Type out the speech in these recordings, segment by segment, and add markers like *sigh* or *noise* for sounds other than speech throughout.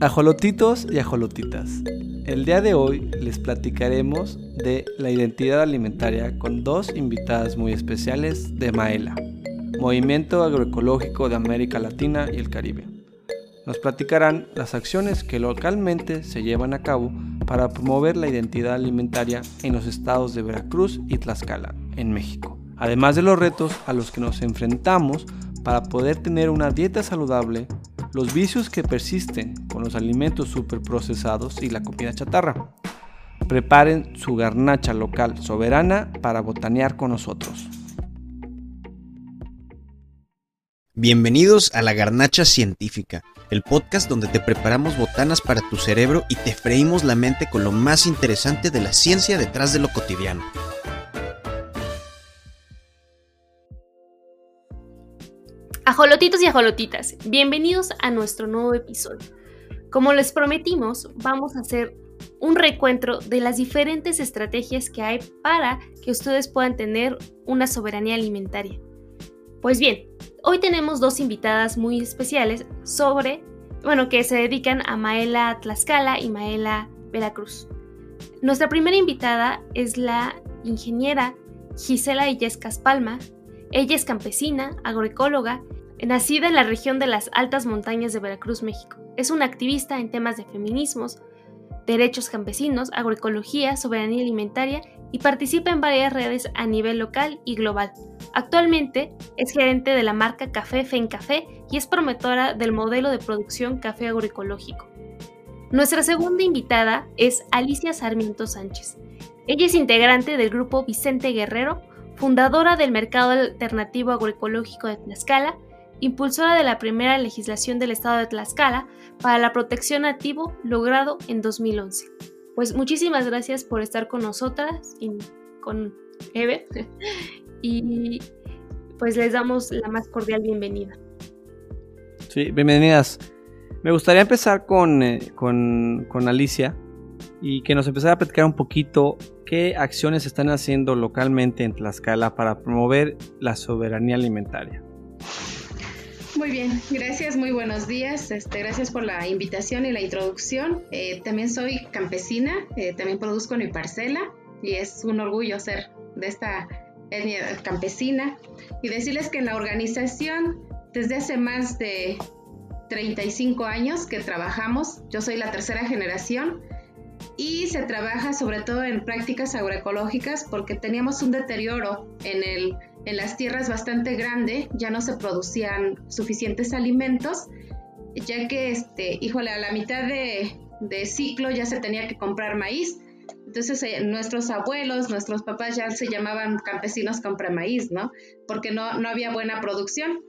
Ajolotitos y ajolotitas. El día de hoy les platicaremos de la identidad alimentaria con dos invitadas muy especiales de Maela, Movimiento Agroecológico de América Latina y el Caribe. Nos platicarán las acciones que localmente se llevan a cabo para promover la identidad alimentaria en los estados de Veracruz y Tlaxcala, en México, además de los retos a los que nos enfrentamos para poder tener una dieta saludable los vicios que persisten con los alimentos superprocesados y la comida chatarra. Preparen su garnacha local soberana para botanear con nosotros. Bienvenidos a la Garnacha Científica, el podcast donde te preparamos botanas para tu cerebro y te freímos la mente con lo más interesante de la ciencia detrás de lo cotidiano. Ajolotitos y ajolotitas, bienvenidos a nuestro nuevo episodio. Como les prometimos, vamos a hacer un recuentro de las diferentes estrategias que hay para que ustedes puedan tener una soberanía alimentaria. Pues bien, hoy tenemos dos invitadas muy especiales sobre, bueno, que se dedican a Maela Tlaxcala y Maela Veracruz. Nuestra primera invitada es la ingeniera Gisela Illescas Palma. Ella es campesina, agroecóloga Nacida en la región de las altas montañas de Veracruz, México, es una activista en temas de feminismos, derechos campesinos, agroecología, soberanía alimentaria y participa en varias redes a nivel local y global. Actualmente es gerente de la marca Café Café y es promotora del modelo de producción café agroecológico. Nuestra segunda invitada es Alicia Sarmiento Sánchez. Ella es integrante del grupo Vicente Guerrero, fundadora del Mercado Alternativo Agroecológico de Tlaxcala impulsora de la primera legislación del estado de Tlaxcala para la protección nativo logrado en 2011. Pues muchísimas gracias por estar con nosotras y con Eve *laughs* y pues les damos la más cordial bienvenida. Sí, bienvenidas. Me gustaría empezar con, eh, con, con Alicia y que nos empezara a platicar un poquito qué acciones están haciendo localmente en Tlaxcala para promover la soberanía alimentaria. Muy bien, gracias, muy buenos días. Este, gracias por la invitación y la introducción. Eh, también soy campesina, eh, también produzco en mi parcela y es un orgullo ser de esta etnia campesina. Y decirles que en la organización, desde hace más de 35 años que trabajamos, yo soy la tercera generación, y se trabaja sobre todo en prácticas agroecológicas porque teníamos un deterioro en el en las tierras bastante grande, ya no se producían suficientes alimentos, ya que, este, híjole, a la mitad de, ciclo ya se tenía que comprar maíz. Entonces eh, nuestros abuelos, nuestros papás ya se llamaban campesinos compra maíz, ¿no? Porque no, no había buena producción.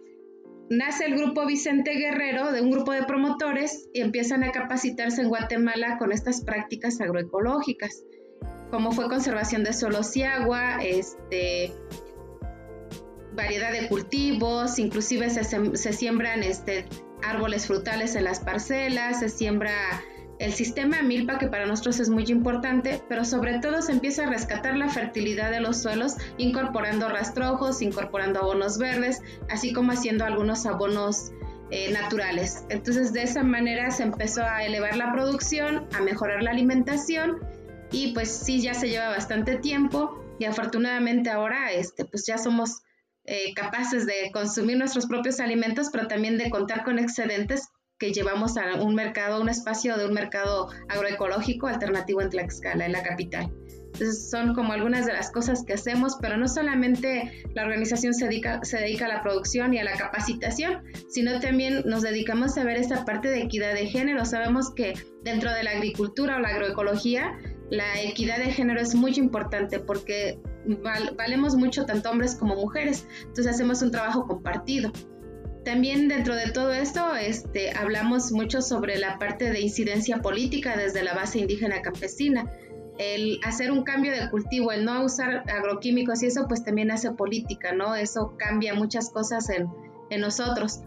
Nace el grupo Vicente Guerrero, de un grupo de promotores, y empiezan a capacitarse en Guatemala con estas prácticas agroecológicas, como fue conservación de suelos y agua, este, variedad de cultivos, inclusive se, siembran este, árboles frutales en las parcelas, se siembra el sistema milpa que para nosotros es muy importante, pero sobre todo se empieza a rescatar la fertilidad de los suelos incorporando rastrojos, incorporando abonos verdes, así como haciendo algunos abonos eh, naturales. Entonces de esa manera se empezó a elevar la producción, a mejorar la alimentación y pues sí ya se lleva bastante tiempo y afortunadamente ahora este pues ya somos eh, capaces de consumir nuestros propios alimentos, pero también de contar con excedentes que llevamos a un mercado, un espacio de un mercado agroecológico alternativo en Tlaxcala, en la capital. Entonces son como algunas de las cosas que hacemos, pero no solamente la organización se dedica, se dedica a la producción y a la capacitación, sino también nos dedicamos a ver esta parte de equidad de género. Sabemos que dentro de la agricultura o la agroecología, la equidad de género es muy importante porque valemos mucho tanto hombres como mujeres, entonces hacemos un trabajo compartido. También dentro de todo esto este, hablamos mucho sobre la parte de incidencia política desde la base indígena campesina. El hacer un cambio de cultivo, el no usar agroquímicos y eso pues también hace política, ¿no? Eso cambia muchas cosas en, en nosotros.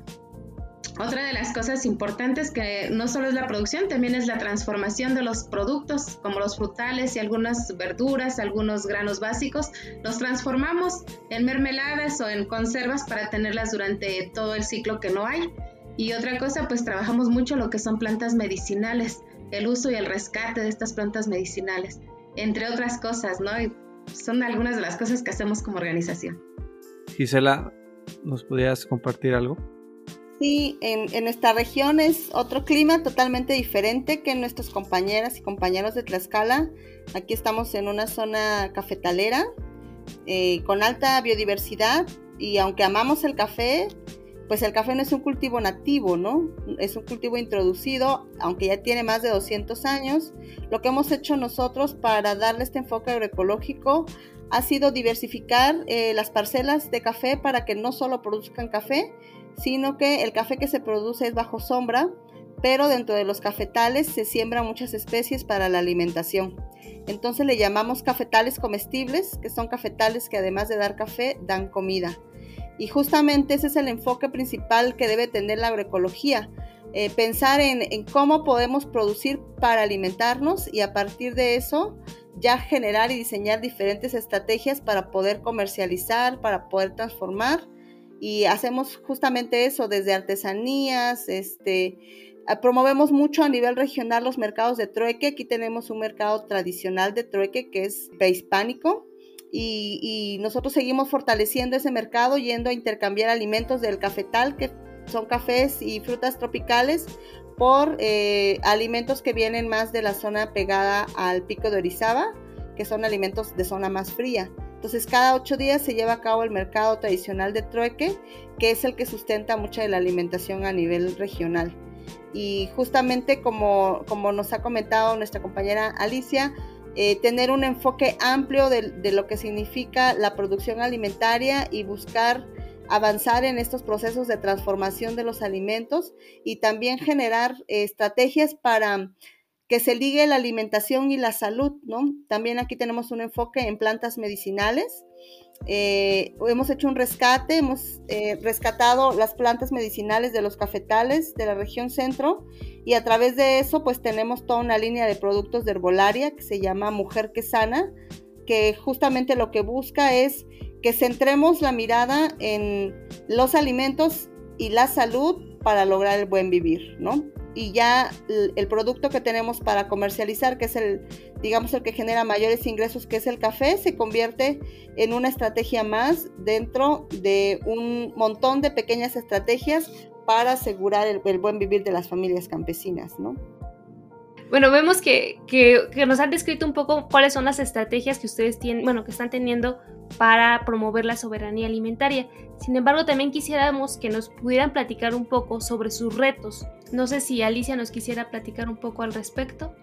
Otra de las cosas importantes que no solo es la producción, también es la transformación de los productos, como los frutales y algunas verduras, algunos granos básicos, los transformamos en mermeladas o en conservas para tenerlas durante todo el ciclo que no hay. Y otra cosa, pues trabajamos mucho lo que son plantas medicinales, el uso y el rescate de estas plantas medicinales, entre otras cosas, ¿no? Y son algunas de las cosas que hacemos como organización. Gisela, ¿nos podrías compartir algo? Sí, en, en, nuestra región es otro clima totalmente diferente que nuestros compañeras y compañeros de Tlaxcala. Aquí estamos en una zona cafetalera eh, con alta biodiversidad y aunque amamos el café, pues el café no es un cultivo nativo, ¿no? Es un cultivo introducido, aunque ya tiene más de 200 años. Lo que hemos hecho nosotros para darle este enfoque agroecológico ha sido diversificar eh, las parcelas de café para que no solo produzcan café, sino que el café que se produce es bajo sombra, pero dentro de los cafetales se siembran muchas especies para la alimentación. Entonces le llamamos cafetales comestibles, que son cafetales que además de dar café, dan comida. Y justamente ese es el enfoque principal que debe tener la agroecología, eh, pensar en, en, cómo podemos producir para alimentarnos y a partir de eso ya generar y diseñar diferentes estrategias para poder comercializar, para poder transformar y hacemos justamente eso desde artesanías, este, promovemos mucho a nivel regional los mercados de trueque. Aquí tenemos un mercado tradicional de trueque que es prehispánico y, y nosotros seguimos fortaleciendo ese mercado yendo a intercambiar alimentos del cafetal, que son cafés y frutas tropicales, por eh, alimentos que vienen más de la zona pegada al pico de Orizaba, que son alimentos de zona más fría. Entonces, cada ocho días se lleva a cabo el mercado tradicional de trueque, que es el que sustenta mucha de la alimentación a nivel regional. Y justamente como, como nos ha comentado nuestra compañera Alicia, eh, tener un enfoque amplio de, lo que significa la producción alimentaria y buscar avanzar en estos procesos de transformación de los alimentos y también generar estrategias para que se ligue la alimentación y la salud, ¿no? También aquí tenemos un enfoque en plantas medicinales. Eh, hemos hecho un rescate, hemos eh, rescatado las plantas medicinales de los cafetales de la región centro y a través de eso pues tenemos toda una línea de productos de herbolaria que se llama Mujer que Sana, que justamente lo que busca es que centremos la mirada en los alimentos y la salud para lograr el buen vivir, ¿no? Y ya el, producto que tenemos para comercializar, que es el, digamos, el que genera mayores ingresos, que es el café, se convierte en una estrategia más dentro de un montón de pequeñas estrategias para asegurar el, buen vivir de las familias campesinas, ¿no? Bueno, vemos que, que, nos han descrito un poco cuáles son las estrategias que ustedes tienen, bueno, que están teniendo para promover la soberanía alimentaria. Sin embargo, también quisiéramos que nos pudieran platicar un poco sobre sus retos. No sé si Alicia nos quisiera platicar un poco al respecto.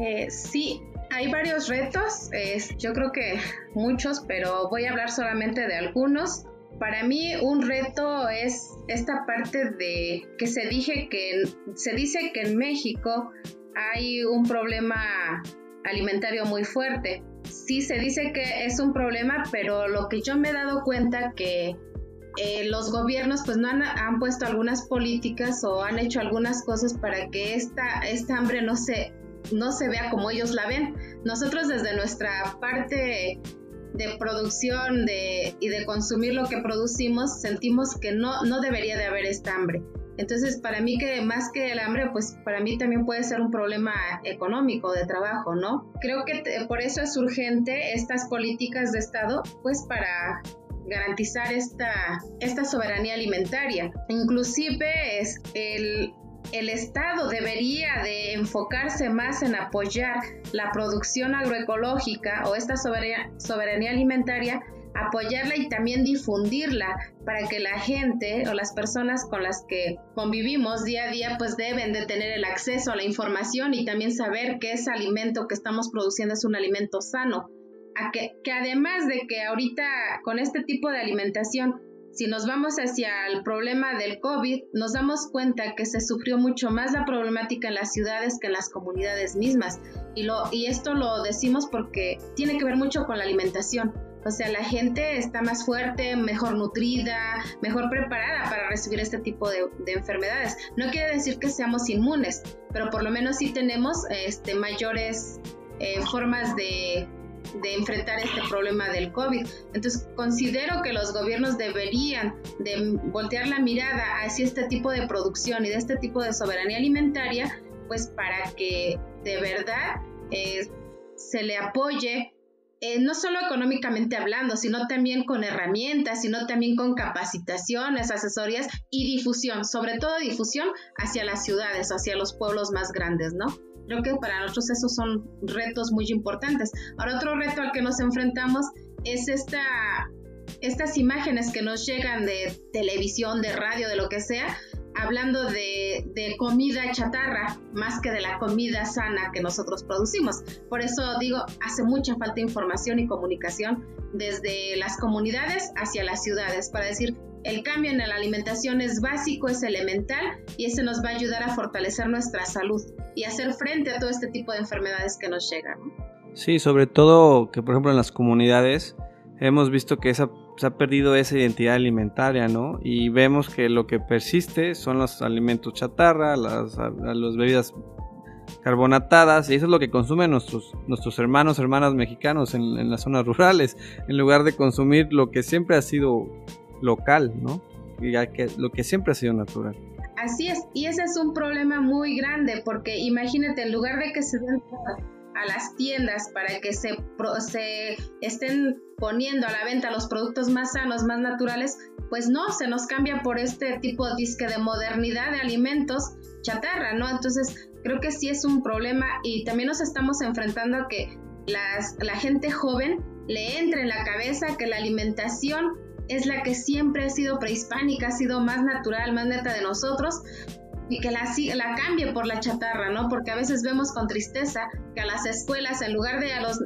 Eh, sí, hay varios retos, yo creo que muchos, pero voy a hablar solamente de algunos. Para mí un reto es esta parte de que se dije que se dice que en México hay un problema alimentario muy fuerte sí se dice que es un problema, pero lo que yo me he dado cuenta que eh, los gobiernos pues no han, puesto algunas políticas o han hecho algunas cosas para que esta, esta hambre no se, no se vea como ellos la ven. Nosotros desde nuestra parte de producción de, y de consumir lo que producimos sentimos que no, no debería de haber esta hambre. Entonces, para mí que más que el hambre, pues para mí también puede ser un problema económico de trabajo, ¿no? Creo que por eso es urgente estas políticas de Estado, pues para garantizar esta, esta soberanía alimentaria. Inclusive el, el Estado debería de enfocarse más en apoyar la producción agroecológica o esta soberanía alimentaria apoyarla y también difundirla para que la gente o las personas con las que convivimos día a día pues deben de tener el acceso a la información y también saber que ese alimento que estamos produciendo es un alimento sano. Que, además de que ahorita con este tipo de alimentación si nos vamos hacia el problema del COVID, nos damos cuenta que se sufrió mucho más la problemática en las ciudades que en las comunidades mismas. Y esto lo decimos porque tiene que ver mucho con la alimentación. O sea, la gente está más fuerte, mejor nutrida, mejor preparada para recibir este tipo de, enfermedades. No quiere decir que seamos inmunes, pero por lo menos sí tenemos este, mayores eh, formas de, enfrentar este problema del COVID. Entonces, considero que los gobiernos deberían de voltear la mirada hacia este tipo de producción y de este tipo de soberanía alimentaria, pues para que de verdad eh, se le apoye eh, no solo económicamente hablando, sino también con herramientas, sino también con capacitaciones, asesorías y difusión, sobre todo difusión hacia las ciudades, hacia los pueblos más grandes, ¿no? Creo que para nosotros esos son retos muy importantes. Ahora otro reto al que nos enfrentamos es esta, estas imágenes que nos llegan de televisión, de radio, de lo que sea, hablando de, comida chatarra más que de la comida sana que nosotros producimos. Por eso digo, hace mucha falta información y comunicación desde las comunidades hacia las ciudades para decir, el cambio en la alimentación es básico, es elemental y ese nos va a ayudar a fortalecer nuestra salud y hacer frente a todo este tipo de enfermedades que nos llegan. Sí, sobre todo que por ejemplo en las comunidades hemos visto que esa, se ha perdido esa identidad alimentaria, ¿no? Y vemos que lo que persiste son los alimentos chatarra, las, bebidas carbonatadas, y eso es lo que consumen nuestros, nuestros hermanos, hermanas mexicanos en, en, las zonas *laughs* rurales, en lugar de consumir lo que siempre ha sido local, ¿no? Y que, lo que siempre ha sido natural. Así es, y ese es un problema muy grande, porque imagínate, en lugar de que se den a las tiendas para que se, se estén poniendo a la venta los productos más sanos, más naturales, pues no, se nos cambia por este tipo disque de modernidad de alimentos chatarra, ¿no? Entonces, creo que sí es un problema y también nos estamos enfrentando a que las, la gente joven le entre en la cabeza que la alimentación es la que siempre ha sido prehispánica, ha sido más natural, más neta de nosotros, y que la, la cambie por la chatarra, ¿no? Porque a veces vemos con tristeza que a las escuelas, en lugar de a los,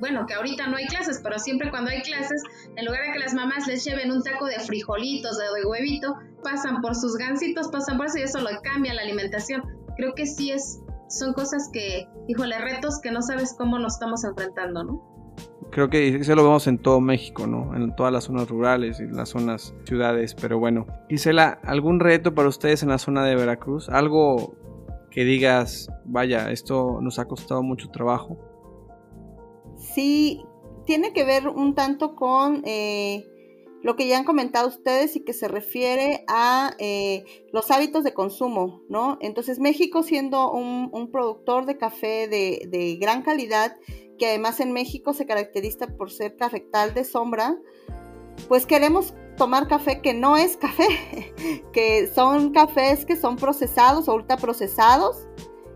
bueno, que ahorita no hay clases, pero siempre cuando hay clases, en lugar de que las mamás les lleven un taco de frijolitos, de huevito, pasan por sus gansitos, pasan por eso y eso lo cambia la alimentación. Creo que sí es, son cosas que, híjole, retos que no sabes cómo nos estamos enfrentando, ¿no? Creo que eso lo vemos en todo México, ¿no? En todas las zonas rurales y las zonas ciudades, pero bueno. Gisela, ¿algún reto para ustedes en la zona de Veracruz? ¿Algo que digas, vaya, esto nos ha costado mucho trabajo? Sí, tiene que ver un tanto con eh, lo que ya han comentado ustedes y que se refiere a eh, los hábitos de consumo, ¿no? Entonces México siendo un, productor de café de, de gran calidad, que además en México se caracteriza por ser cafetal de sombra, pues queremos tomar café que no es café, *laughs* que son cafés que son procesados o ultraprocesados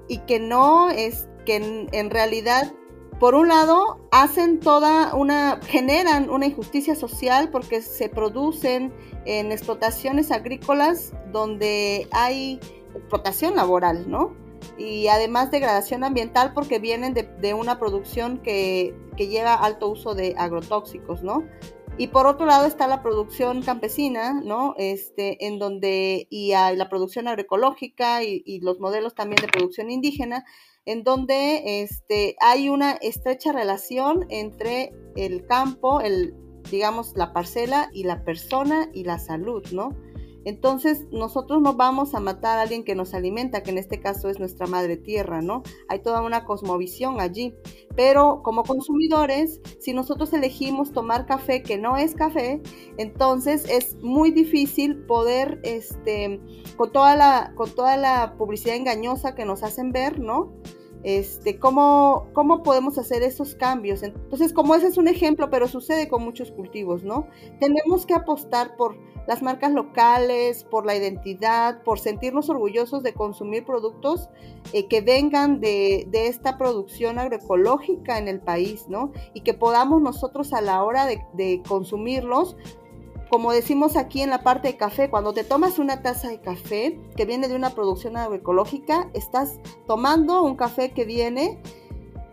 y que no es, que en, realidad, por un lado, hacen toda una, generan una injusticia social porque se producen en explotaciones agrícolas donde hay explotación laboral, ¿no? Y además degradación ambiental porque vienen de, una producción que, lleva alto uso de agrotóxicos, ¿no? Y por otro lado está la producción campesina, ¿no? Este, en donde, y la producción agroecológica y, los modelos también de producción indígena, en donde este, hay una estrecha relación entre el campo, el, digamos, la parcela y la persona y la salud, ¿no? Entonces, nosotros no vamos a matar a alguien que nos alimenta, que en este caso es nuestra madre tierra, ¿no? Hay toda una cosmovisión allí. Pero como consumidores, si nosotros elegimos tomar café que no es café, entonces es muy difícil poder, este, con toda la, con toda la publicidad engañosa que nos hacen ver, ¿no? Este, ¿cómo, ¿cómo podemos hacer esos cambios? Entonces, como ese es un ejemplo, pero sucede con muchos cultivos, ¿no? Tenemos que apostar por las marcas locales, por la identidad, por sentirnos orgullosos de consumir productos eh, que vengan de, esta producción agroecológica en el país, ¿no? Y que podamos nosotros a la hora de, de consumirlos como decimos aquí en la parte de café, cuando te tomas una taza de café que viene de una producción agroecológica, estás tomando un café que viene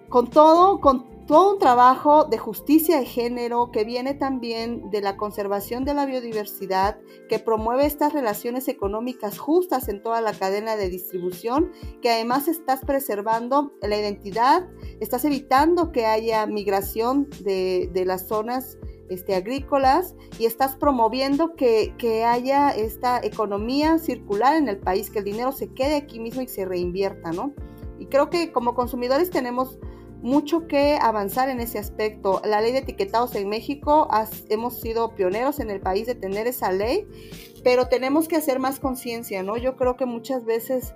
con todo, con todo un trabajo de justicia de género que viene también de la conservación de la biodiversidad, que promueve estas relaciones económicas justas en toda la cadena de distribución, que además estás preservando la identidad, estás evitando que haya migración de, de las zonas este, agrícolas y estás promoviendo que, haya esta economía circular en el país, que el dinero se quede aquí mismo y se reinvierta, ¿no? Y creo que como consumidores tenemos mucho que avanzar en ese aspecto. La ley de etiquetados en México, hemos sido pioneros en el país de tener esa ley, pero tenemos que hacer más conciencia, ¿no? Yo creo que muchas veces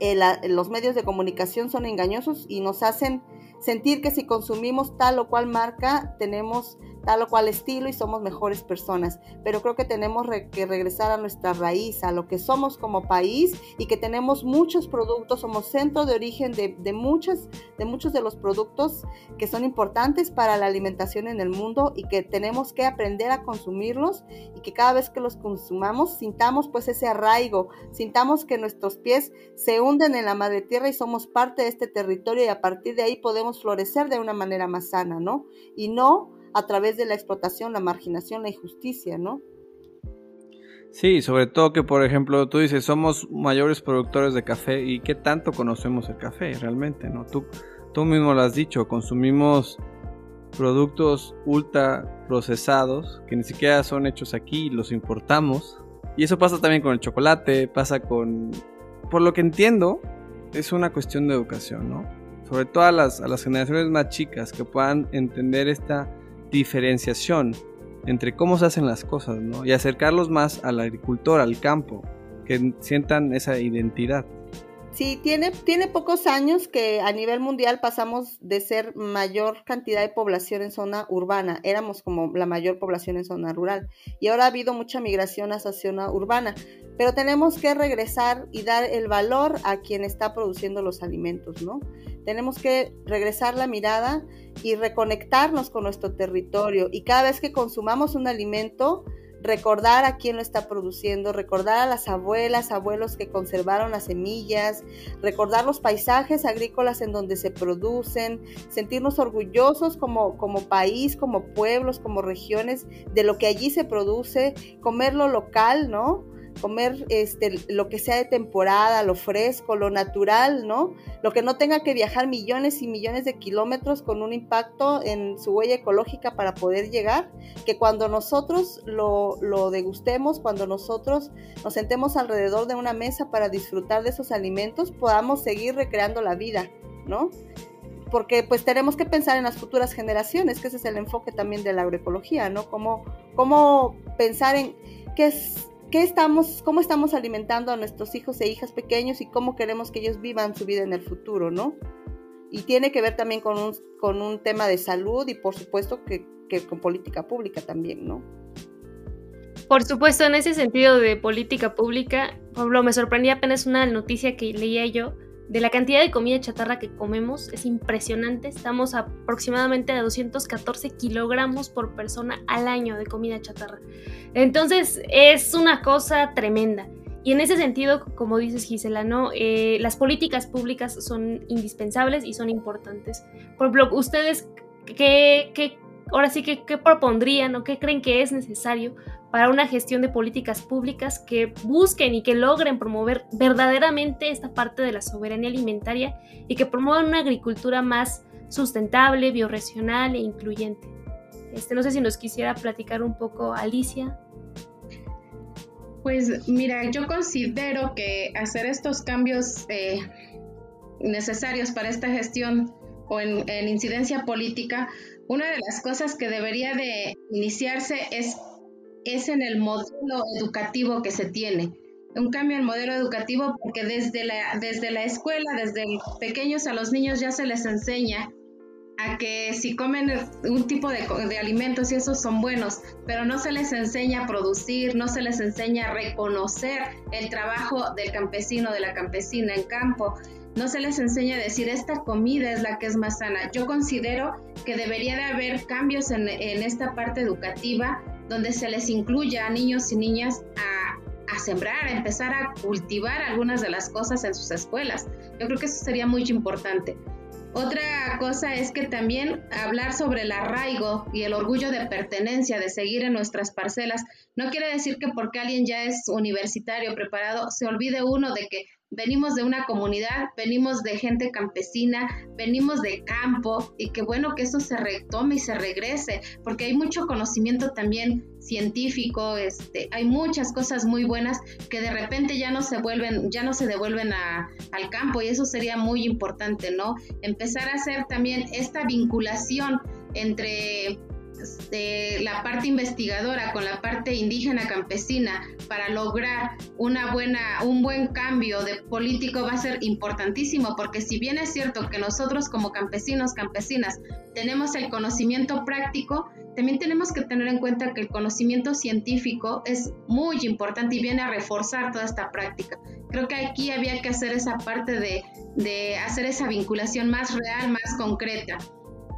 eh, los medios de comunicación son engañosos y nos hacen sentir que si consumimos tal o cual marca, tenemos tal o cual estilo y somos mejores personas. Pero creo que tenemos que regresar a nuestra raíz, a lo que somos como país y que tenemos muchos productos, somos centro de origen de, de, muchos, de muchos de los productos que son importantes para la alimentación en el mundo y que tenemos que aprender a consumirlos y que cada vez que los consumamos sintamos pues ese arraigo, sintamos que nuestros pies se hunden en la madre tierra y somos parte de este territorio y a partir de ahí podemos florecer de una manera más sana, ¿no? Y no a través de la explotación, la marginación, la injusticia, ¿no? Sí, sobre todo que, por ejemplo, tú dices, somos mayores productores de café y qué tanto conocemos el café realmente, ¿no? Tú, tú mismo lo has dicho, consumimos productos ultra procesados que ni siquiera son hechos aquí, los importamos. Y eso pasa también con el chocolate, pasa con... Por lo que entiendo, es una cuestión de educación, ¿no? Sobre todo las, a las generaciones más chicas que puedan entender esta diferenciación entre cómo se hacen las cosas. Y acercarlos más al agricultor, al campo, que sientan esa identidad. Sí, tiene, tiene pocos años que a nivel mundial pasamos de ser mayor cantidad de población en zona urbana, éramos como la mayor población en zona rural y ahora ha habido mucha migración hacia zona urbana, pero tenemos que regresar y dar el valor a quien está produciendo los alimentos, ¿no? Tenemos que regresar la mirada y reconectarnos con nuestro territorio y cada vez que consumamos un alimento, recordar a quién lo está produciendo, recordar a las abuelas, abuelos que conservaron las semillas, recordar los paisajes agrícolas en donde se producen, sentirnos orgullosos como, como país, como pueblos, como regiones de lo que allí se produce, comer lo local, ¿no? Comer este, lo que sea de temporada, lo fresco, lo natural, ¿no? Lo que no tenga que viajar millones y millones de kilómetros con un impacto en su huella ecológica para poder llegar, que cuando nosotros lo, lo degustemos, cuando nosotros nos sentemos alrededor de una mesa para disfrutar de esos alimentos, podamos seguir recreando la vida, ¿no? porque pues tenemos que pensar en las futuras generaciones, que ese es el enfoque también de la agroecología, ¿no? Cómo, cómo pensar en qué es qué estamos, cómo estamos alimentando a nuestros hijos e hijas pequeños y cómo queremos que ellos vivan su vida en el futuro, ¿no? Y tiene que ver también con un, con un tema de salud y por supuesto que, que con política pública también, ¿no? Por supuesto, en ese sentido de política pública, Pablo, me sorprendía apenas una noticia que leía yo de la cantidad de comida chatarra que comemos es impresionante. Estamos aproximadamente a 214 kilogramos por persona al año de comida chatarra. Entonces es una cosa tremenda. Y en ese sentido, como dices Gisela, ¿no? Eh, las políticas públicas son indispensables y son importantes. Por ejemplo, ustedes, ¿qué, qué ahora sí que qué propondrían o qué creen que es necesario para una gestión de políticas públicas que busquen y que logren promover verdaderamente esta parte de la soberanía alimentaria y que promuevan una agricultura más sustentable, bioregional e incluyente. Este, no sé si nos quisiera platicar un poco Alicia. Pues mira, yo considero que hacer estos cambios eh, necesarios para esta gestión o en incidencia política, una de las cosas que debería de iniciarse es es en el modelo educativo que se tiene. Un cambio en el modelo educativo porque desde la, desde la escuela, desde pequeños a los niños ya se les enseña a que si comen un tipo de, de, alimentos y esos son buenos, pero no se les enseña a producir, no se les enseña a reconocer el trabajo del campesino, de la campesina en campo, no se les enseña a decir esta comida es la que es más sana. Yo considero que debería de haber cambios en, en esta parte educativa donde se les incluya a niños y niñas a, sembrar, a empezar a cultivar algunas de las cosas en sus escuelas. Yo creo que eso sería muy importante. Otra cosa es que también hablar sobre el arraigo y el orgullo de pertenencia, de seguir en nuestras parcelas, no quiere decir que porque alguien ya es universitario, preparado, se olvide uno de que venimos de una comunidad, venimos de gente campesina, venimos de campo y qué bueno que eso se retome y se regrese, porque hay mucho conocimiento también científico, este, hay muchas cosas muy buenas que de repente ya no se vuelven, ya no se devuelven al campo y eso sería muy importante, ¿no? Empezar a hacer también esta vinculación entre de la parte investigadora con la parte indígena campesina para lograr una buena, un buen cambio de político va a ser importantísimo, porque si bien es cierto que nosotros como campesinos, campesinas, tenemos el conocimiento práctico, también tenemos que tener en cuenta que el conocimiento científico es muy importante y viene a reforzar toda esta práctica. Creo que aquí había que hacer esa parte de, de hacer esa vinculación más real, más concreta.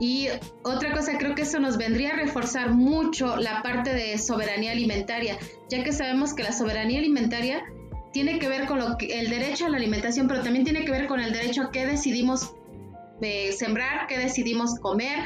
Y otra cosa, creo que eso nos vendría a reforzar mucho la parte de soberanía alimentaria, ya que sabemos que la soberanía alimentaria tiene que ver con lo que, el derecho a la alimentación, pero también tiene que ver con el derecho a qué decidimos eh, sembrar, qué decidimos comer,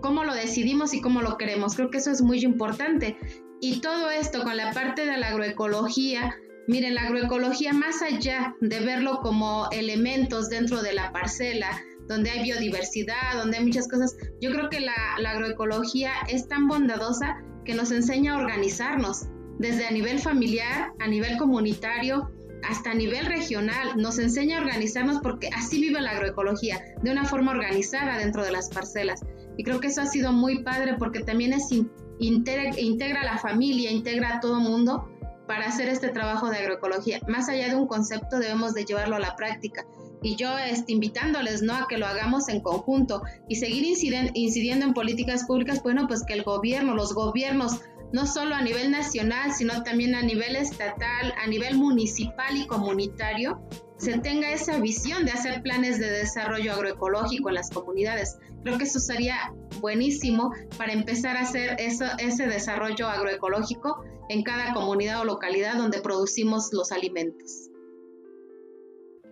cómo lo decidimos y cómo lo queremos. Creo que eso es muy importante. Y todo esto con la parte de la agroecología, miren, la agroecología más allá de verlo como elementos dentro de la parcela, donde hay biodiversidad, donde hay muchas cosas. Yo creo que la, agroecología es tan bondadosa que nos enseña a organizarnos, desde a nivel familiar, a nivel comunitario, hasta a nivel regional. Nos enseña a organizarnos porque así vive la agroecología, de una forma organizada dentro de las parcelas. Y creo que eso ha sido muy padre porque también es integra, a la familia, integra a todo mundo para hacer este trabajo de agroecología. Más allá de un concepto, debemos de llevarlo a la práctica y yo este, invitándoles ¿no? a que lo hagamos en conjunto y seguir incidiendo en políticas públicas, bueno, pues que el gobierno, los gobiernos, no solo a nivel nacional, sino también a nivel estatal, a nivel municipal y comunitario, se tenga esa visión de hacer planes de desarrollo agroecológico en las comunidades. Creo que eso sería buenísimo para empezar a hacer eso, ese desarrollo agroecológico en cada comunidad o localidad donde producimos los alimentos.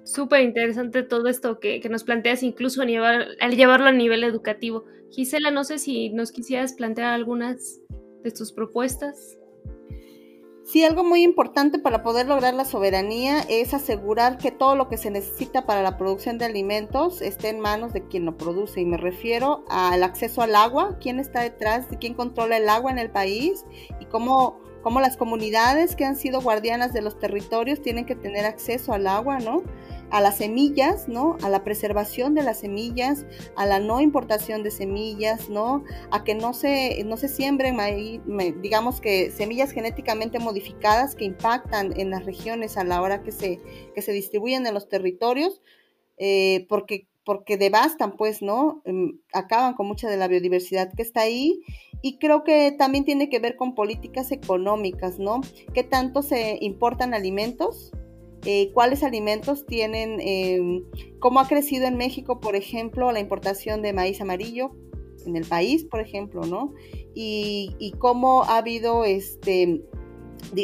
Súper interesante todo esto que, nos planteas, incluso al, llevarlo a nivel educativo. Gisela, no sé si nos quisieras plantear algunas de tus propuestas. Sí, algo muy importante para poder lograr la soberanía es asegurar que todo lo que se necesita para la producción de alimentos esté en manos de quien lo produce. Y me refiero al acceso al agua, quién está detrás, de quién controla el agua en el país y cómo, cómo las comunidades que han sido guardianas de los territorios tienen que tener acceso al agua, ¿no? A las semillas, ¿no? A la preservación de las semillas, a la no importación de semillas, ¿no? A que no se, no se siembren, digamos que semillas genéticamente modificadas que impactan en las regiones a la hora que se, que se distribuyen en los territorios, eh, porque, porque devastan, pues, ¿no? Em, acaban con mucha de la biodiversidad que está ahí. Y creo que también tiene que ver con políticas económicas, ¿no? ¿Qué tanto se importan alimentos? Eh, cuáles alimentos tienen, em, cómo ha crecido en México, por ejemplo, la importación de maíz amarillo en el país, por ejemplo, ¿no? Y, cómo ha habido este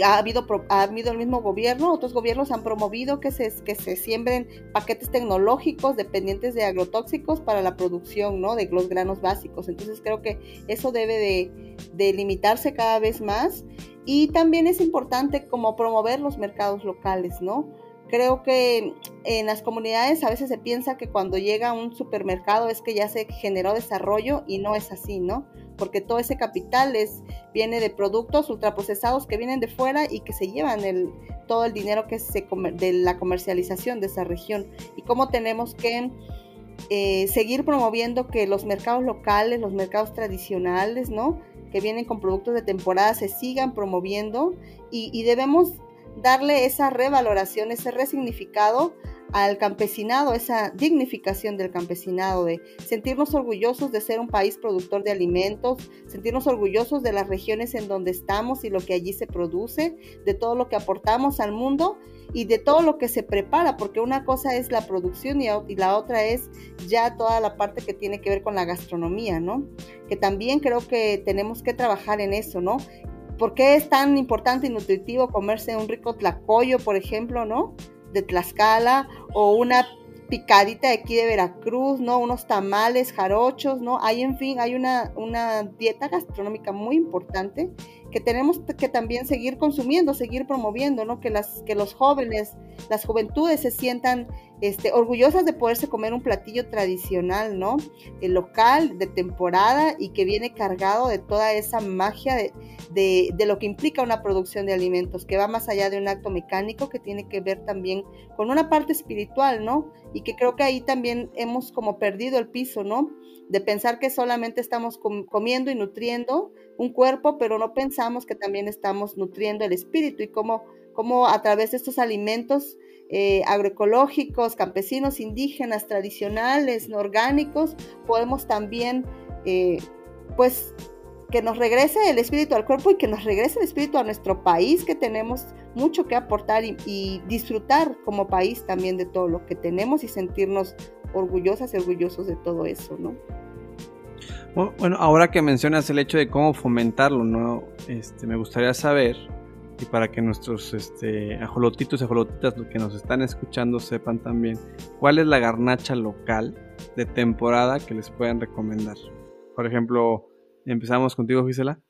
ha habido, ha habido el mismo gobierno, otros gobiernos han promovido que se, que se siembren paquetes tecnológicos dependientes de agrotóxicos para la producción ¿no? de los granos básicos. Entonces creo que eso debe de, de limitarse cada vez más y también es importante como promover los mercados locales, ¿no? Creo que en las comunidades a veces se piensa que cuando llega un supermercado es que ya se generó desarrollo y no es así, ¿no? Porque todo ese capital es, viene de productos ultraprocesados que vienen de fuera y que se llevan el, todo el dinero que se de la comercialización de esa región. Y cómo tenemos que eh, seguir promoviendo que los mercados locales, los mercados tradicionales, ¿no? Que vienen con productos de temporada se sigan promoviendo y, debemos darle esa revaloración, ese resignificado al campesinado, esa dignificación del campesinado, de sentirnos orgullosos de ser un país productor de alimentos, sentirnos orgullosos de las regiones en donde estamos y lo que allí se produce, de todo lo que aportamos al mundo y de todo lo que se prepara, porque una cosa es la producción y, la otra es ya toda la parte que tiene que ver con la gastronomía, ¿no? Que también creo que tenemos que trabajar en eso, ¿no? ¿Por qué es tan importante y nutritivo comerse un rico tlacoyo, por ejemplo, ¿no? De Tlaxcala o una picadita de aquí de Veracruz, ¿no? Unos tamales, jarochos, ¿no? Hay, en fin, hay una, una dieta gastronómica muy importante que tenemos que también seguir consumiendo, seguir promoviendo, ¿no? Que, las, que los jóvenes, las juventudes se sientan este, orgullosas de poderse comer un platillo tradicional, ¿no? El local, de temporada y que viene cargado de toda esa magia de, de, lo que implica una producción de alimentos, que va más allá de un acto mecánico, que tiene que ver también con una parte espiritual, ¿no? Y que creo que ahí también hemos como perdido el piso, ¿no? De pensar que solamente estamos comiendo y nutriendo un cuerpo, pero no pensamos que también estamos nutriendo el espíritu y cómo, cómo a través de estos alimentos eh, agroecológicos, campesinos, indígenas, tradicionales, no orgánicos, podemos también, eh, pues, que nos regrese el espíritu al cuerpo y que nos regrese el espíritu a nuestro país, que tenemos mucho que aportar y, y disfrutar como país también de todo lo que tenemos y sentirnos orgullosas y orgullosos de todo eso, ¿no? Bueno, ahora que mencionas el hecho de cómo fomentarlo, ¿no? Este, me gustaría saber, para que nuestros este, ajolotitos y ajolotitas que nos están escuchando sepan también, cuál es la garnacha local de temporada que les puedan recomendar. Por ejemplo, empezamos contigo, Gisela.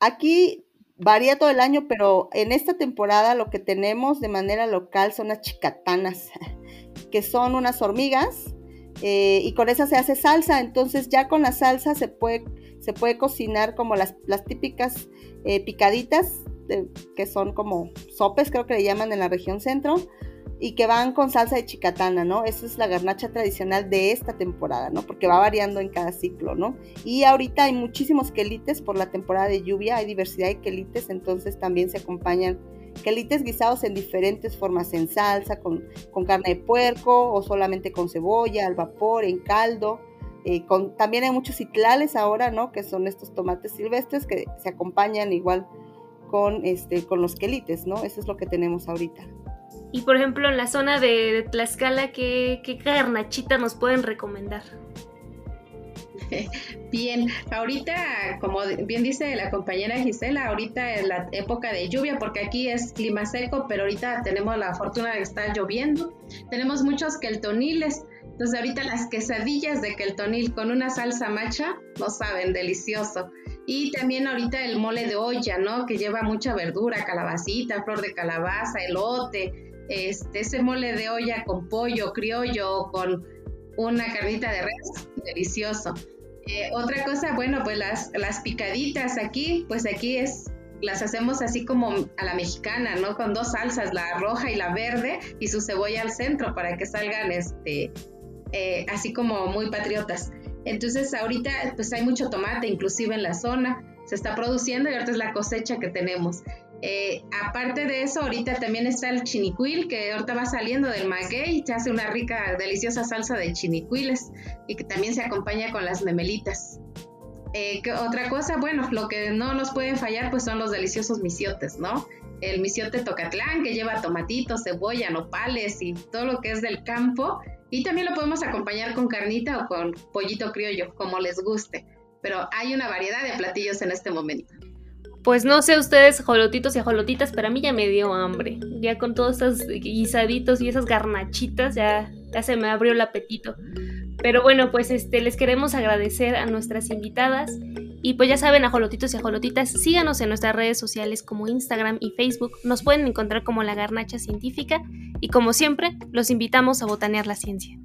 Aquí varía todo el año, pero en esta temporada lo que tenemos de manera local son las chicatanas, *laughs* que son unas hormigas eh, y con esa se hace salsa, entonces ya con la salsa se puede, se puede cocinar como las, las típicas eh, picaditas, que son como sopes, creo que le llaman en la región centro, y que van con salsa de chicatana, ¿no? Esa es la garnacha tradicional de esta temporada, ¿no? Porque va variando en cada ciclo, ¿no? Y ahorita hay muchísimos quelites por la temporada de lluvia, hay diversidad de quelites, entonces también se acompañan quelites guisados en diferentes formas, en salsa, con, carne de puerco o solamente con cebolla, al vapor, en caldo. Eh, con, también hay muchos citlales ahora, ¿no? Que son estos tomates silvestres que se acompañan igual con, este, con los quelites, ¿no? Eso es lo que tenemos ahorita. Y por ejemplo, en la zona de, Tlaxcala, ¿qué, ¿qué carnachita nos pueden recomendar? *laughs* Bien, ahorita, como bien dice la compañera Gisela, ahorita es la época de lluvia, porque aquí es clima seco, pero ahorita tenemos la fortuna de estar lloviendo. Tenemos muchos queltoniles, entonces ahorita las quesadillas de queltonil con una salsa macha, no saben, delicioso. Y también ahorita el mole de olla, ¿no? Que lleva mucha verdura, calabacita, flor de calabaza, elote, este, ese mole de olla con pollo criollo, con una carnita de res, delicioso. Eh, otra cosa, bueno, pues las, las picaditas aquí, pues aquí es, las hacemos así como a la mexicana, ¿no? Con dos salsas, la roja y la verde, y su cebolla al centro para que salgan, este, eh, así como muy patriotas. Entonces ahorita pues hay mucho tomate, inclusive en la zona, se está produciendo y ahorita es la cosecha que tenemos. Eh, aparte de eso, ahorita también está el chinicuil, que ahorita va saliendo del maguey, se hace una rica, deliciosa salsa de chinicuiles y que también se acompaña con las memelitas. Eh, otra cosa, bueno, lo que no nos pueden fallar pues son los deliciosos misiotes, ¿no? El misiote tocatlán que lleva tomatitos, cebolla, nopales y todo lo que es del campo. Y también lo podemos acompañar con carnita o con pollito criollo, como les guste. Pero hay una variedad de platillos en este momento. Pues no sé ustedes, jolotitos y jolotitas, pero a mí ya me dio hambre. Ya con todos estos guisaditos y esas garnachitas, ya, ya se me abrió el apetito. Pero bueno, pues este, les queremos agradecer a nuestras invitadas. Y pues ya saben, ajolotitos y ajolotitas, síganos en nuestras redes sociales como Instagram y Facebook. Nos pueden encontrar como La Garnacha Científica. Y como siempre, los invitamos a botanear la ciencia.